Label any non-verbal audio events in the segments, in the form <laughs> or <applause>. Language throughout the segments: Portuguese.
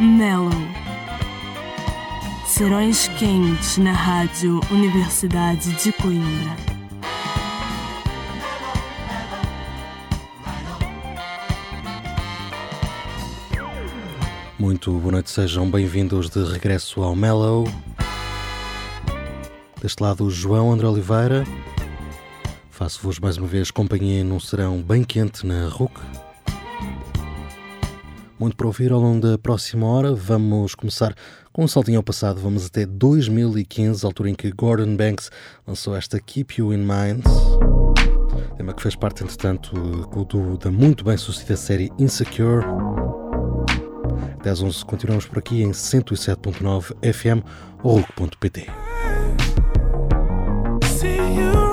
Mellow. Serões quentes na Rádio Universidade de Coimbra. Muito boa noite, sejam bem-vindos de regresso ao Mellow. Deste lado, João André Oliveira. Faço-vos mais uma vez companhia num serão bem quente na RUC. Muito para ouvir ao longo da próxima hora. Vamos começar com um saltinho ao passado. Vamos até 2015, altura em que Gordon Banks lançou esta Keep You in Mind. Tema que fez parte, entretanto, do, da muito bem sucedida série Insecure. 10 11 continuamos por aqui em 107.9 FM ou. Feel good.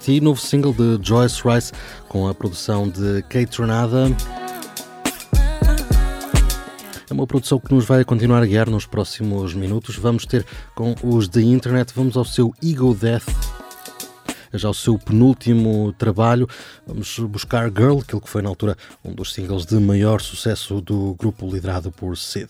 Dusty, novo single de Joyce Rice com a produção de Kate Tronada. É uma produção que nos vai continuar a guiar nos próximos minutos. Vamos ter com os da internet, vamos ao seu Ego Death. É já o seu penúltimo trabalho, vamos buscar Girl, aquilo que foi na altura um dos singles de maior sucesso do grupo liderado por Sid.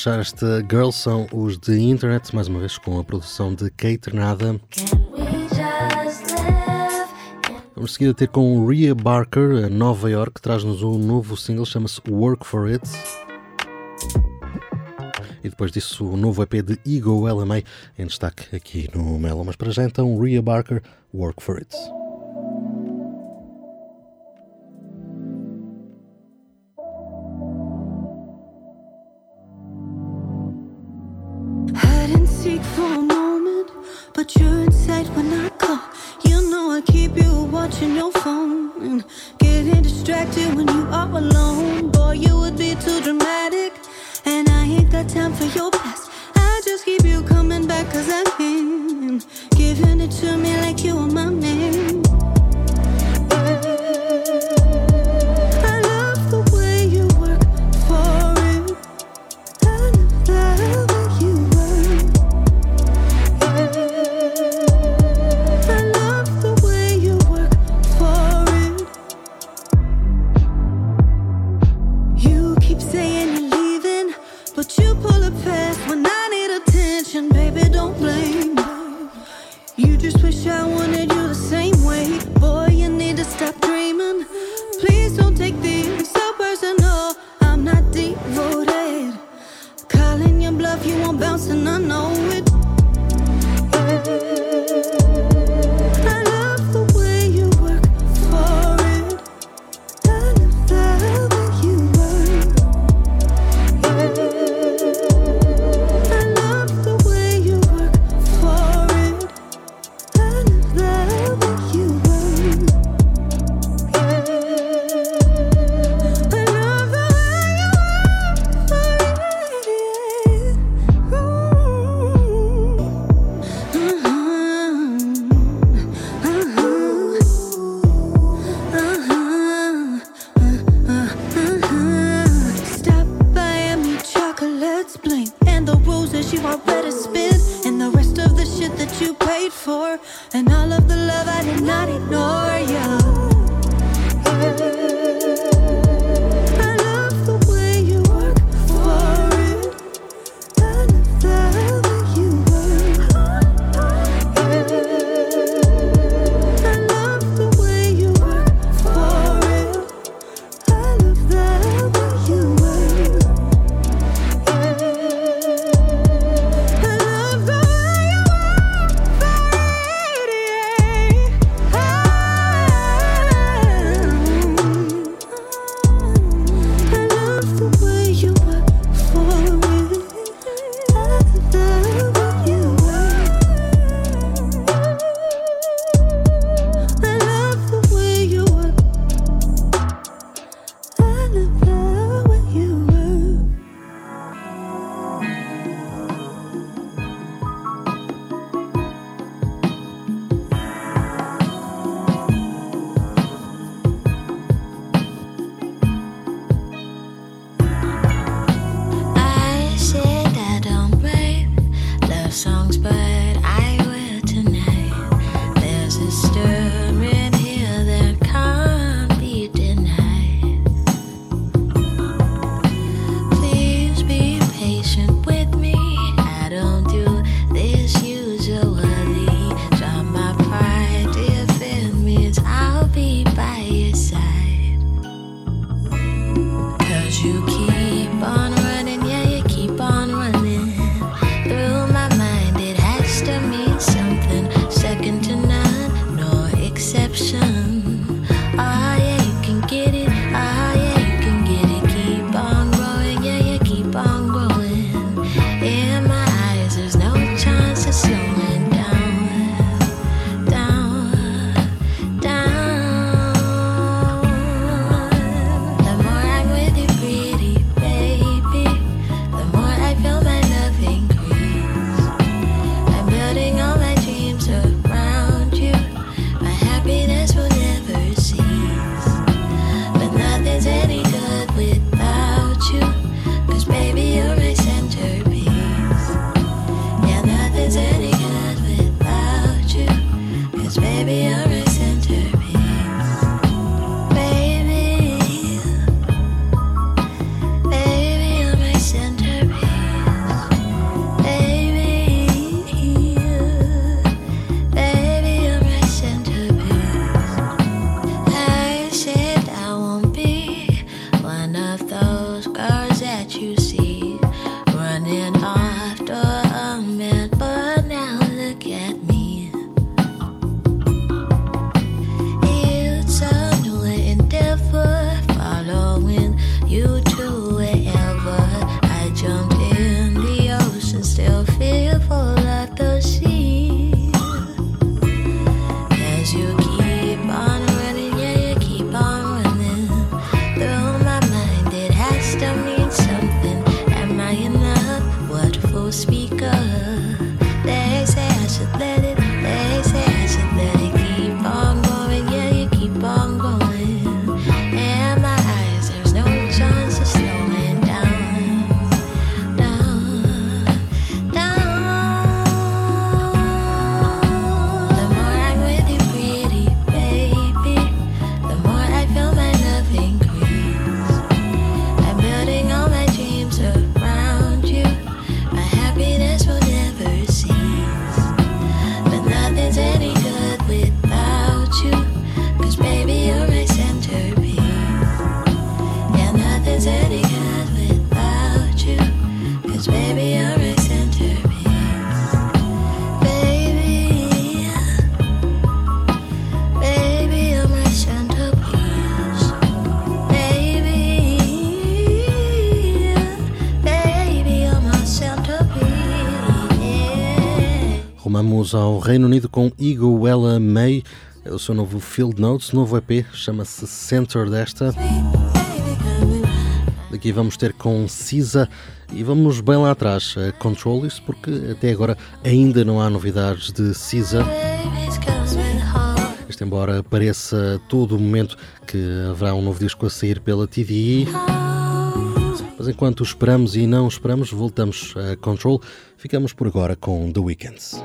fechar esta Girl são os de Internet, mais uma vez com a produção de Kate Nada. Vamos seguir a ter com Rhea Barker, a Nova York, que traz-nos um novo single, chama-se Work for It. E depois disso, o um novo EP de Ego LMA em destaque aqui no Melo. Mas para já então, Rhea Barker, Work for It. distracted when you are alone. Boy, you would be too dramatic. And I ain't got time for your past. I just keep you coming back cause I'm Giving it to me like you are my man. Vamos ao Reino Unido com Igo Ella May. É o seu novo Field Notes, novo EP, chama-se Center desta. Daqui vamos ter com Cisa e vamos bem lá atrás, a Control This, porque até agora ainda não há novidades de Cisa. Isto embora pareça todo o momento que haverá um novo disco a sair pela TDI. Mas enquanto esperamos e não esperamos, voltamos a Control. Ficamos por agora com The Weekends.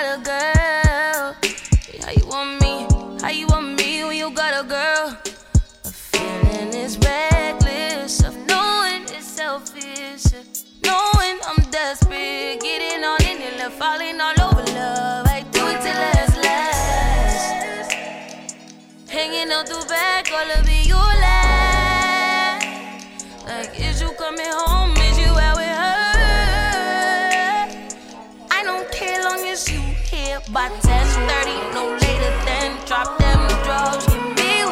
what a girl. By 10:30, no later than drop them drugs.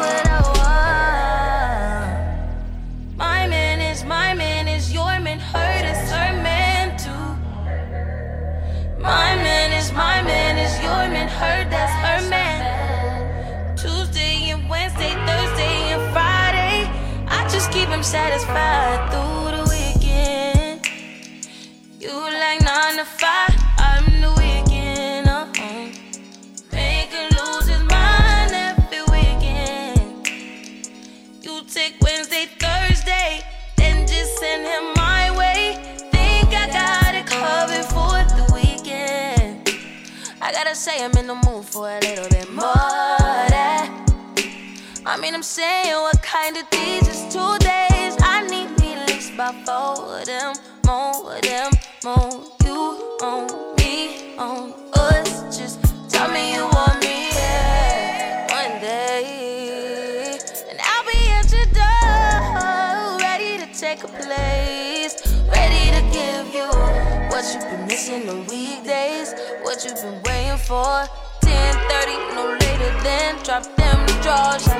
What I want. My man is my man is your man, man too. My man is my man is your man, that's her man. Tuesday and Wednesday, Thursday and Friday, I just keep him satisfied through the weekend. You like nine to five, gotta say I'm in the mood for a little bit more. That. I mean, I'm saying what kind of these is two days. I need me at about four of them, more of them, more. You on me, on us. Just tell me you want me. One day, and I'll be at your door, ready to take a place, ready to give you what you've been missing on weekdays, what you've been waiting for. 10:30, no later than drop them drawers.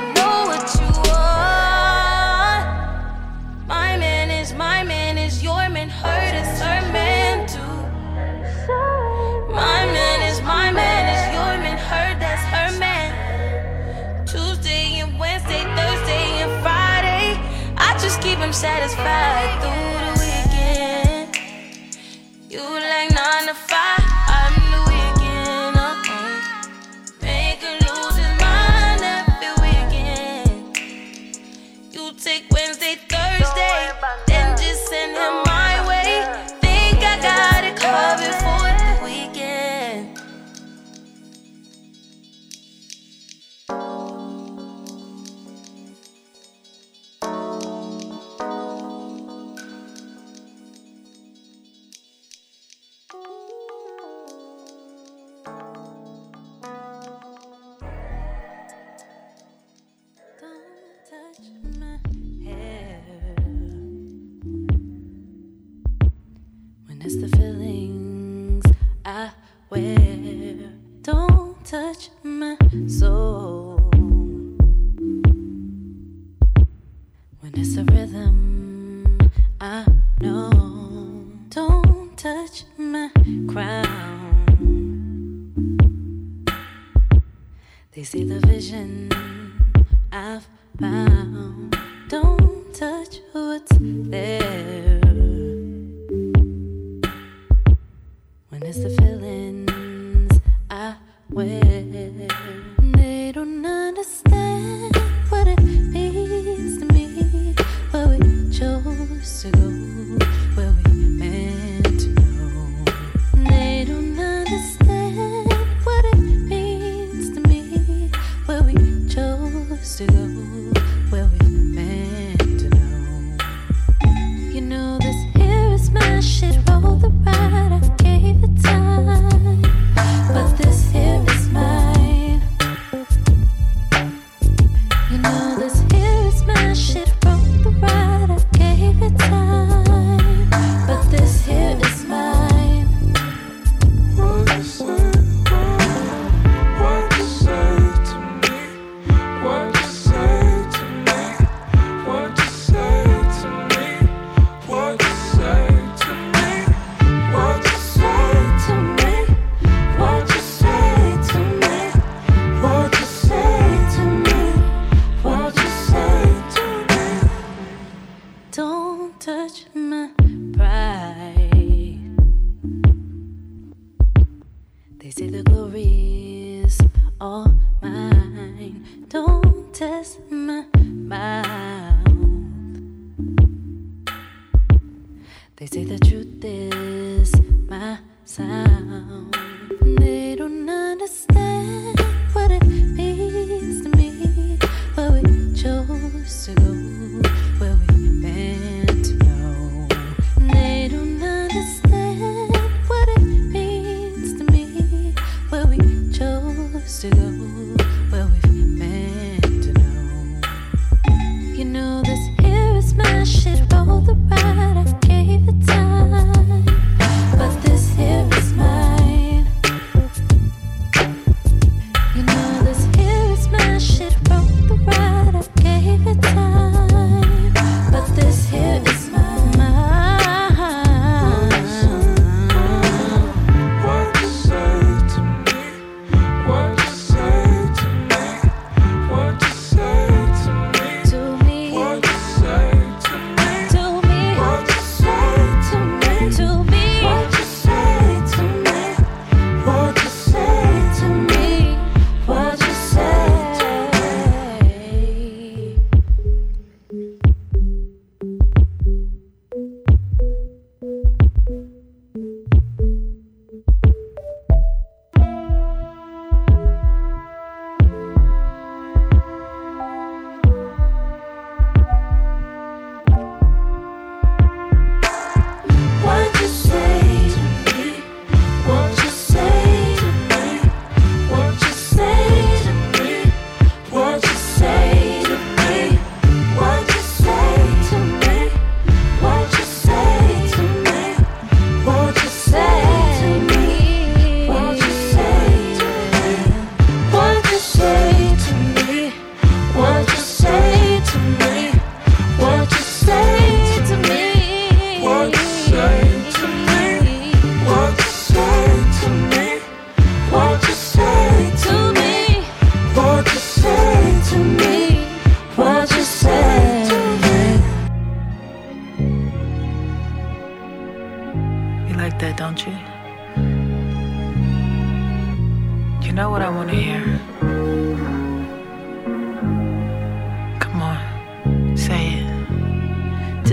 ago.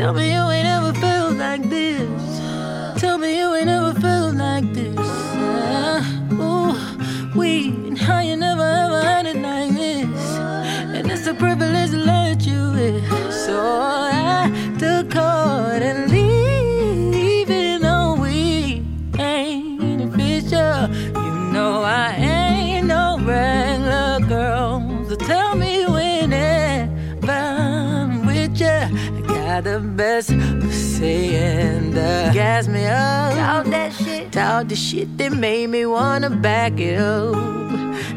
Tell me gas me up. Talk that shit. Talk the shit that made me wanna back it up.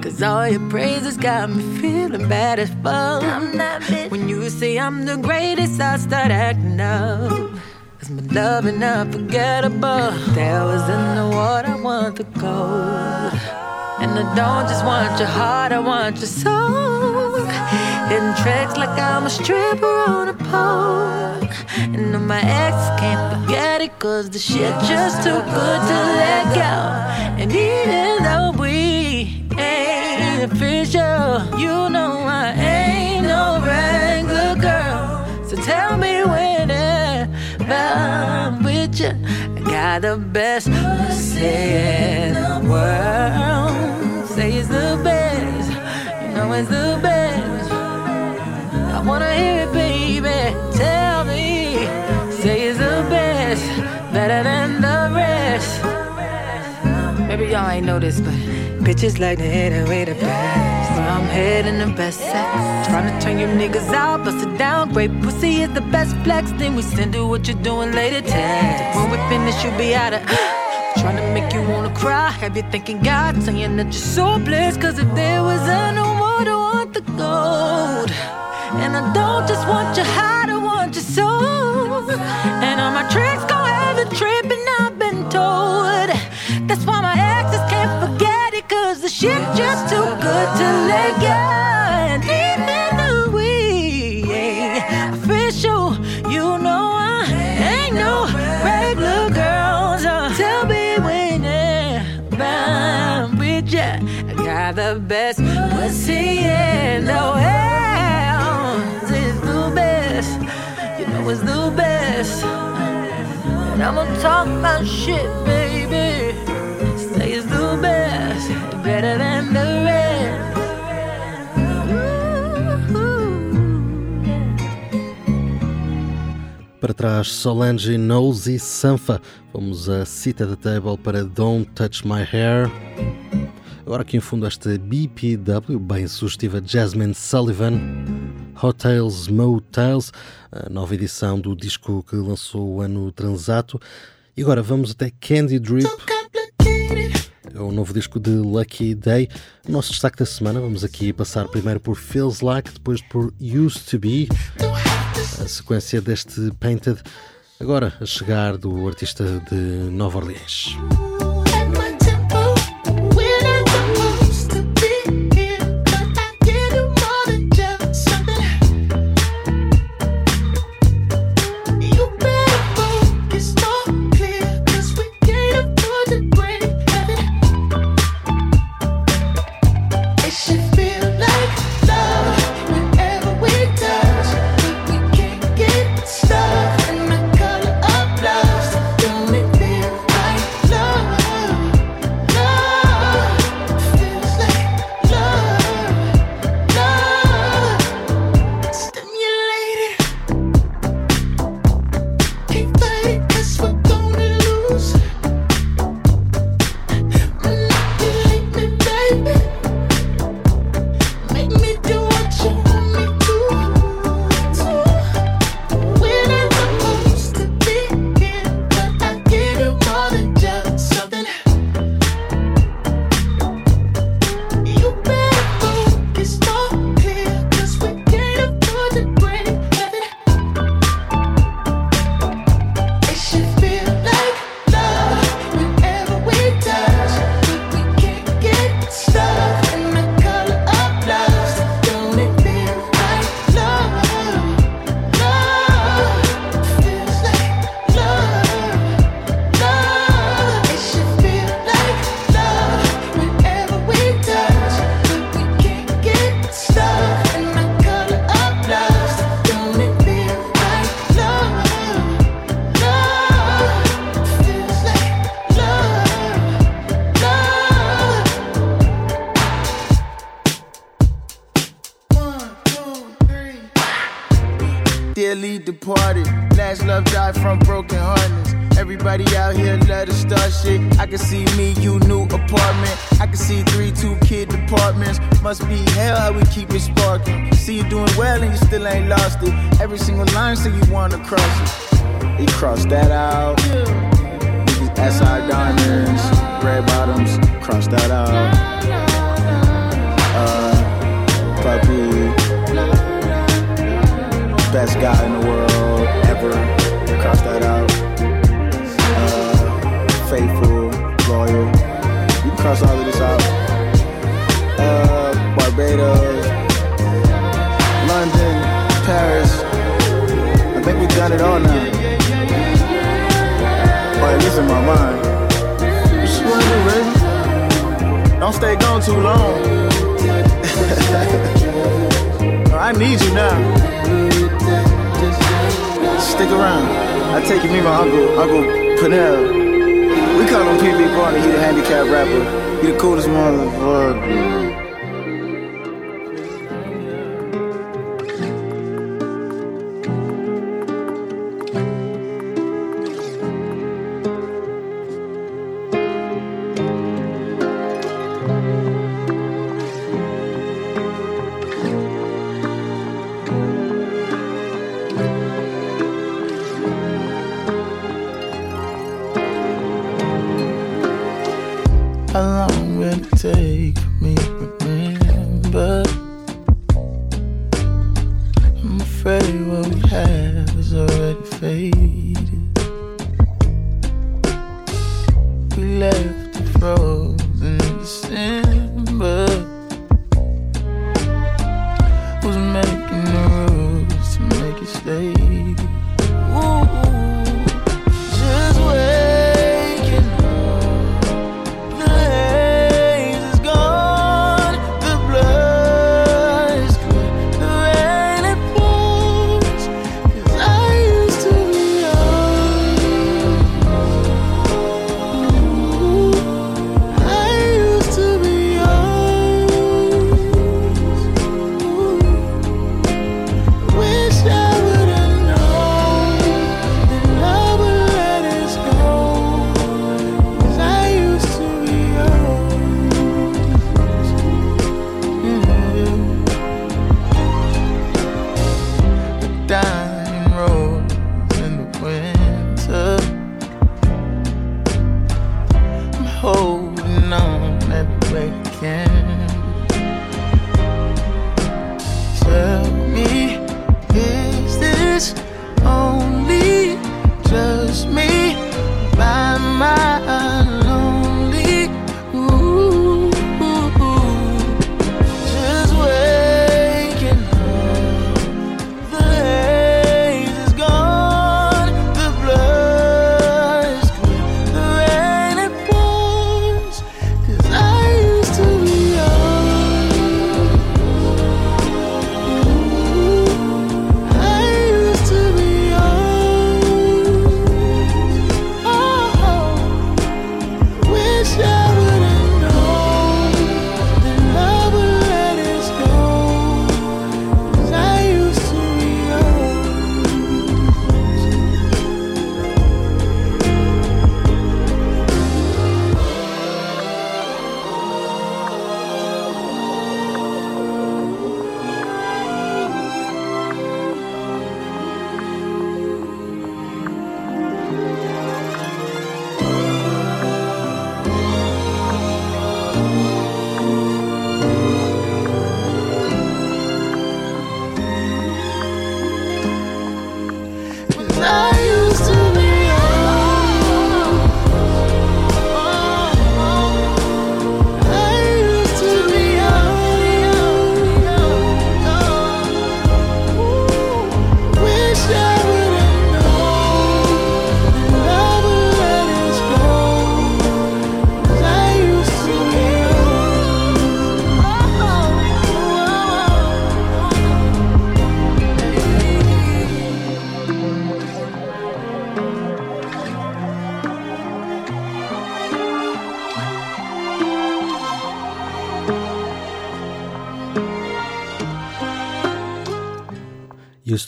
Cause all your praises got me feeling bad as fuck. I'm that bitch. When you say I'm the greatest, I start acting up. Cause my love is unforgettable. That was in the water, I want the gold. And I don't just want your heart, I want your soul. Hitting tracks like I'm a stripper on a pole. And all my exes can't forget it, cause the shit just too good to let go. And even though we ain't official, you know I ain't no regular girl. So tell me when I'm with you, I got the best pussy in the world. Say it's the best, you know it's the best. I wanna hear it, baby. Better than the rest. Maybe y'all ain't know this, but bitches like to hit it with the best. I'm heading the best sex. Trying to turn you niggas out, bust it down. Great pussy is the best flex. Then we send you what you're doing later text. When we finish, you'll be out of. <gasps> Trying to make you wanna cry. Have you thinking God saying that you're so blessed? Cause if there was a no more to want the gold. And I don't just want your heart, I want your soul. And shit just too good to let go. And even though we ain't official, you know I ain't no regular girl. So uh, tell me when I'm with ya. I got the best pussy in the world. It's the best, you know it's the best. And I'ma talk my shit, baby. Say it's the best, better than the. Para trás, Solange, Knowles e Sanfa. Vamos a Cita da Table para Don't Touch My Hair. Agora aqui em fundo esta BPW, bem sugestiva Jasmine Sullivan. Hotels, Motels, a nova edição do disco que lançou o ano transato. E agora vamos até Candy Drip. É o novo disco de Lucky Day. Nosso destaque da semana, vamos aqui passar primeiro por Feels Like, depois por Used to Be, a sequência deste Painted, agora a chegar do artista de Nova Orleans. At be hell how we keep it sparking. See you doing well and you still ain't lost it. Every single line say you wanna cross it. You cross that out. Niggas SI diamonds, red bottoms, cross that out. Uh, puppy best guy in the world ever. Cross that out. Uh, faithful, loyal. You can cross all of this out. Uh, Barbados, London, Paris. I think we've done it all now. Or at least in my mind. You? Don't stay gone too long. <laughs> I need you now. Stick around. I take you, me, my uncle, Uncle Panel. We call him PB Barney. He the handicap rapper. He the coolest motherfucker. baby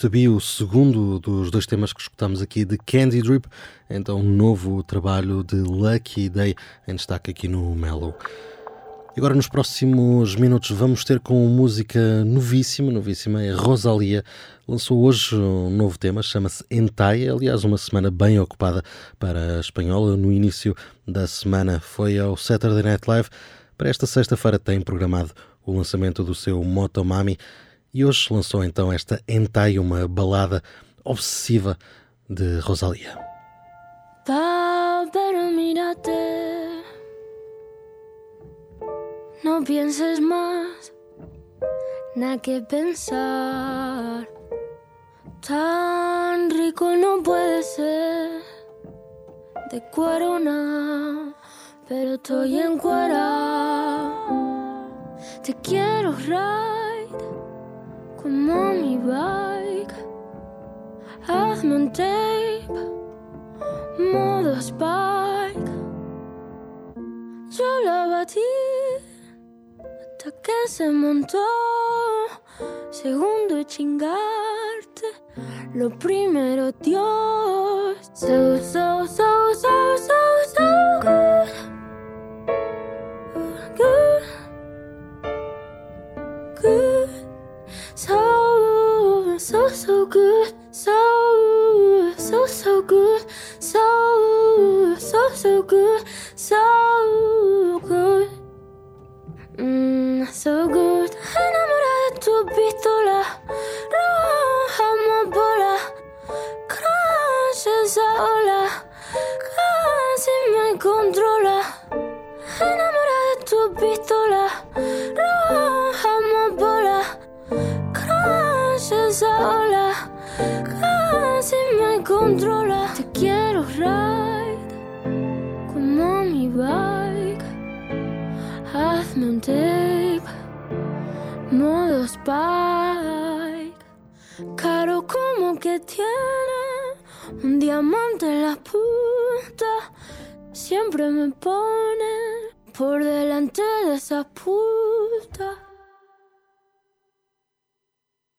to Be, o segundo dos dois temas que escutamos aqui de Candy Drip, então um novo trabalho de Lucky Day em destaque aqui no Mellow. Agora nos próximos minutos vamos ter com música novíssima, novíssima, é Rosalia. Lançou hoje um novo tema, chama-se Entai, aliás uma semana bem ocupada para a espanhola. No início da semana foi ao Saturday Night Live. Para esta sexta-feira tem programado o lançamento do seu Motomami e hoje lançou então esta Entai, uma balada obsessiva de Rosalia. Mírate. No pienses más, nada que pensar. Tan rico no puede ser. De cuero nada, pero estoy en cuera. Te quiero ride como mi bike. Hazme un tape modo Spike. Yo la batí hasta que se montó. Segundo chingarte, lo primero Dios. So, so, so, so, so, so good. So, so, good. So, so, so good. So, so, so good. So good. Mm, so good. Enamorada de tu pistola. Roja amapola. Crash esa ola. Casi me controla. Enamorada de tu pistola. Crash esa ola. Casi me controla. Te quiero ride como mi bike. Hazme un tape, modo Spike. Caro como que tiene un diamante en la punta. Siempre me pone por delante de esa puta.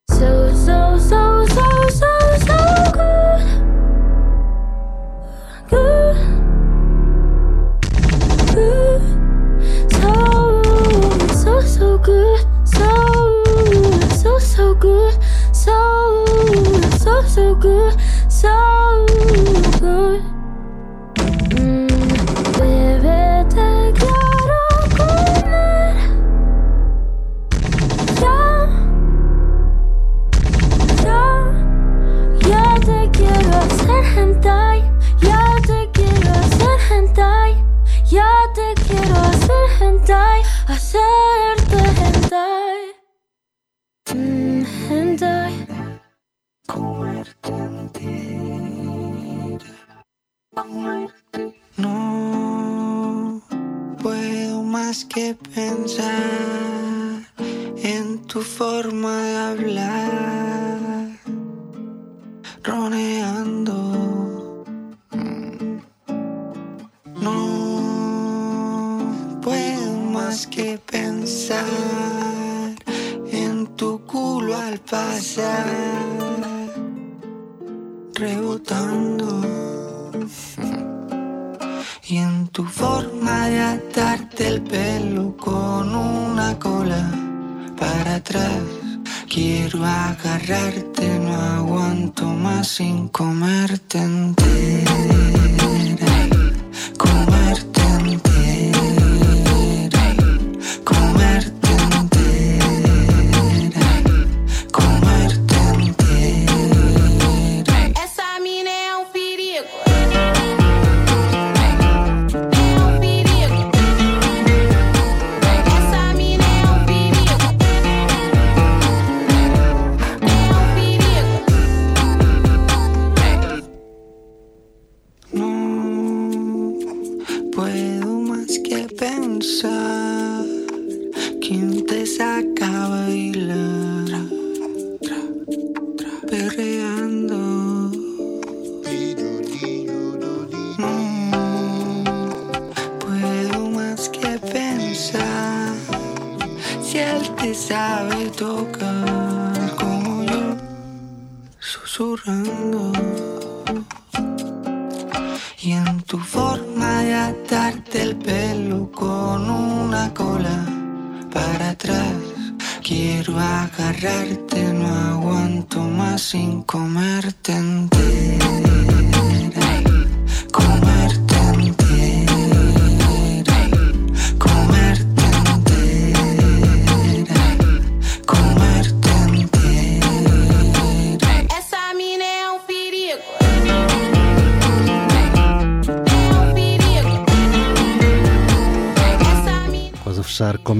So, so, so,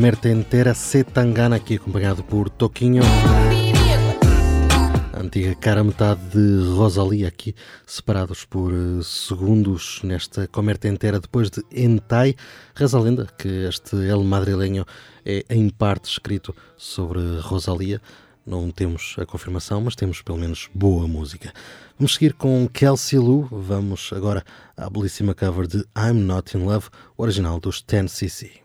a fechar Comerte Inteira Setangana, aqui acompanhado por Toquinho, antiga cara metade de Rosalia, aqui separados por eh, segundos nesta Comerte Inteira, depois de Entai. Reza a lenda que este El Madrileño é em parte escrito sobre Rosalia. Não temos a confirmação, mas temos pelo menos boa música. Vamos seguir com Kelsey Lou. Vamos agora à belíssima cover de I'm Not in Love, original dos 10cc.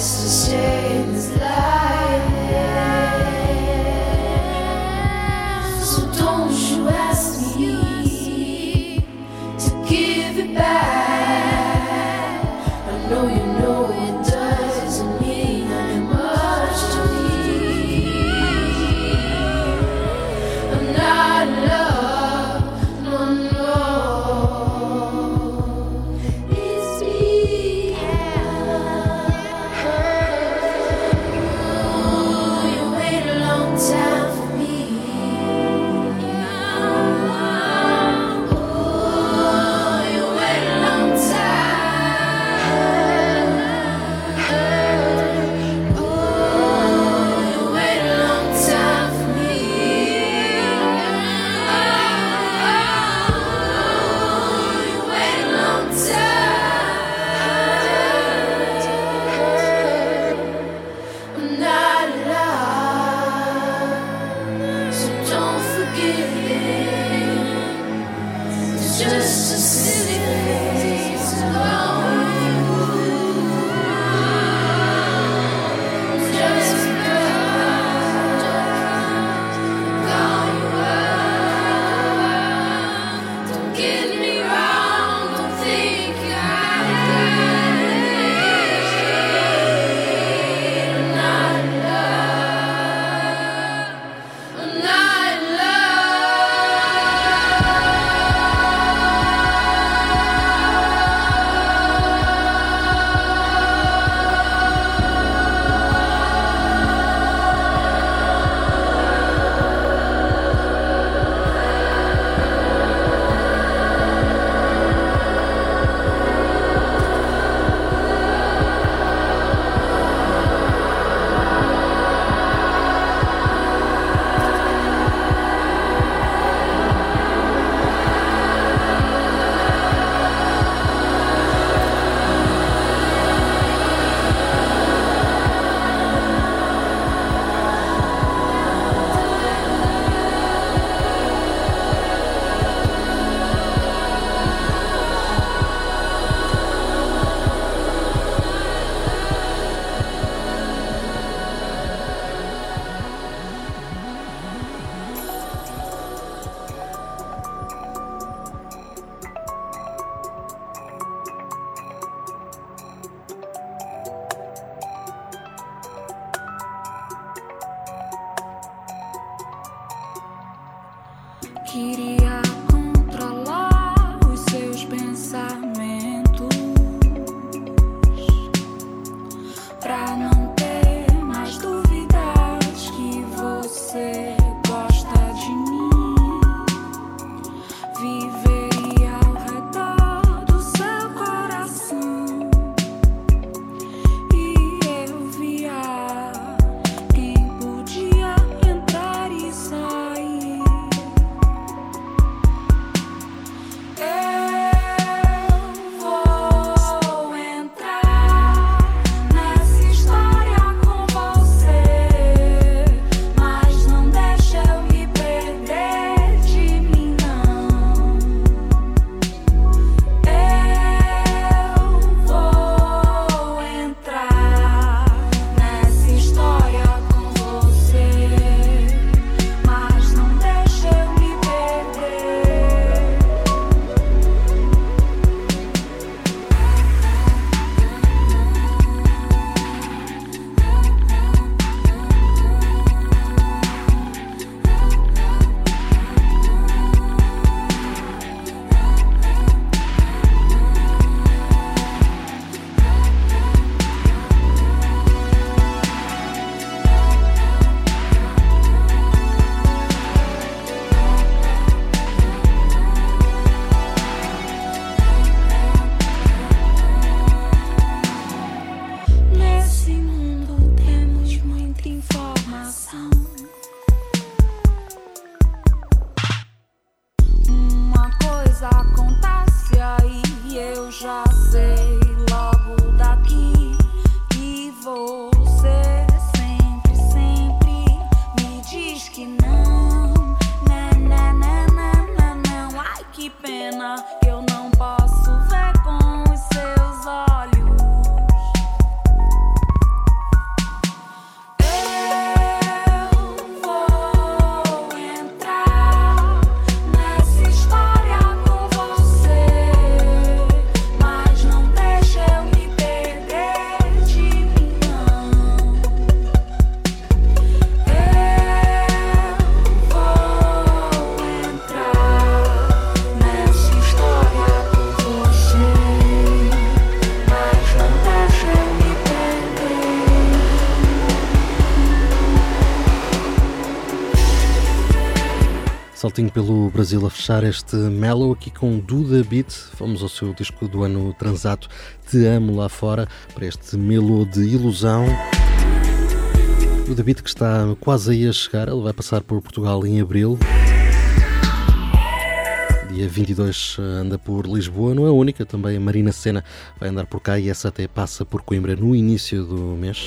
This is Saltinho pelo Brasil a fechar este Mellow aqui com Duda Beat. Vamos ao seu disco do ano transato Te Amo Lá Fora para este Melo de Ilusão. Duda Beat que está quase aí a chegar, ele vai passar por Portugal em abril. Dia 22 eh, anda por Lisboa, não é a única, também a Marina Sena vai andar por cá e essa até passa por Coimbra no início do mês.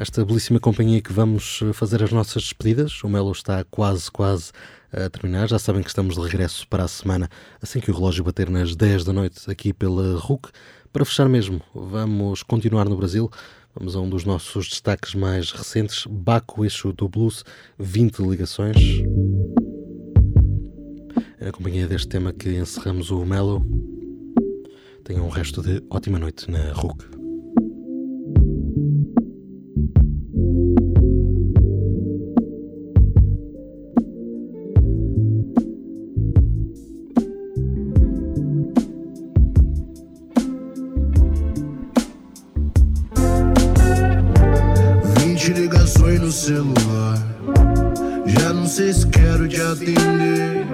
Nesta belíssima companhia que vamos eh, fazer as nossas despedidas. O Melo está quase, quase a terminar. Já sabem que estamos de regresso para a semana, assim que o relógio bater nas 10 da noite, aqui pela RUC. Para fechar mesmo, vamos continuar no Brasil. Vamos a um dos nossos destaques mais recentes, Baco Eixo do Blues, 20 ligações. É na companhia deste tema que encerramos o Melo. Tenham um resto de ótima noite na RUC. Vinte ligações no celular. Já não sei se quero te atender.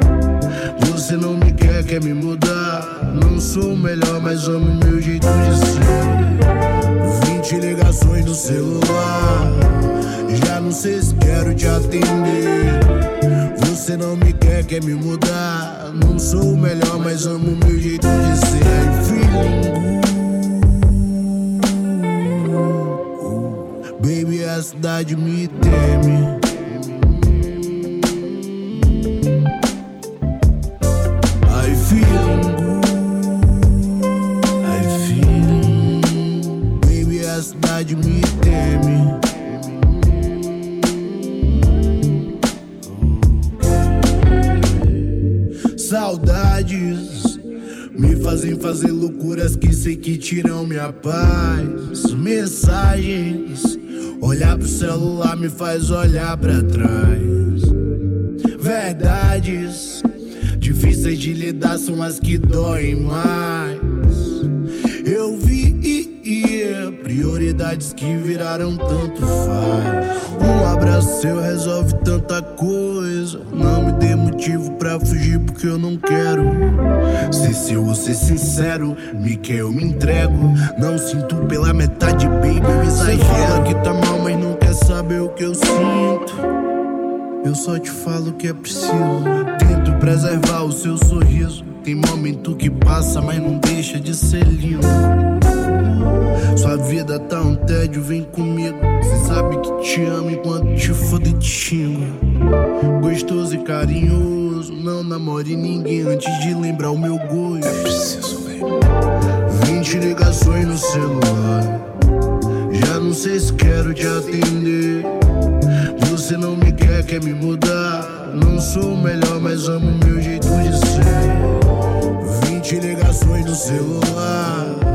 Você não me quer, quer me mudar. Não sou o melhor, mas amo meu jeito de ser. Vinte ligações no celular. Já não sei se quero te atender. Você não me quer, quer me mudar. Não sou o melhor, mas amo meu jeito de ser. Feeling good. A cidade me teme. I feel. I feel. Baby, a cidade me teme. Saudades me fazem fazer loucuras que sei que tiram minha paz. Mensagens, olhar pro celular me faz olhar pra trás. Verdades, difíceis de lidar são as que doem mais. Eu vi prioridades que viraram tanto faz. Um abraço seu resolve tanta coisa. Não me dê motivo fugir porque eu não quero. Ser seu ou ser sincero, me quer eu me entrego. Não sinto pela metade, baby, eu exagero. Você fala que tá mal, mas não quer saber o que eu sinto. Eu só te falo o que é preciso. Tento preservar o seu sorriso. Tem momento que passa, mas não deixa de ser lindo. Sua vida tá um tédio, vem comigo. Cê sabe que te amo enquanto te foda e te xingo. Gostoso e não namore ninguém antes de lembrar o meu gosto. É preciso, velho. 20 ligações no celular. Já não sei se quero te atender. Você não me quer, quer me mudar. Não sou o melhor, mas amo meu jeito de ser. 20 ligações no celular.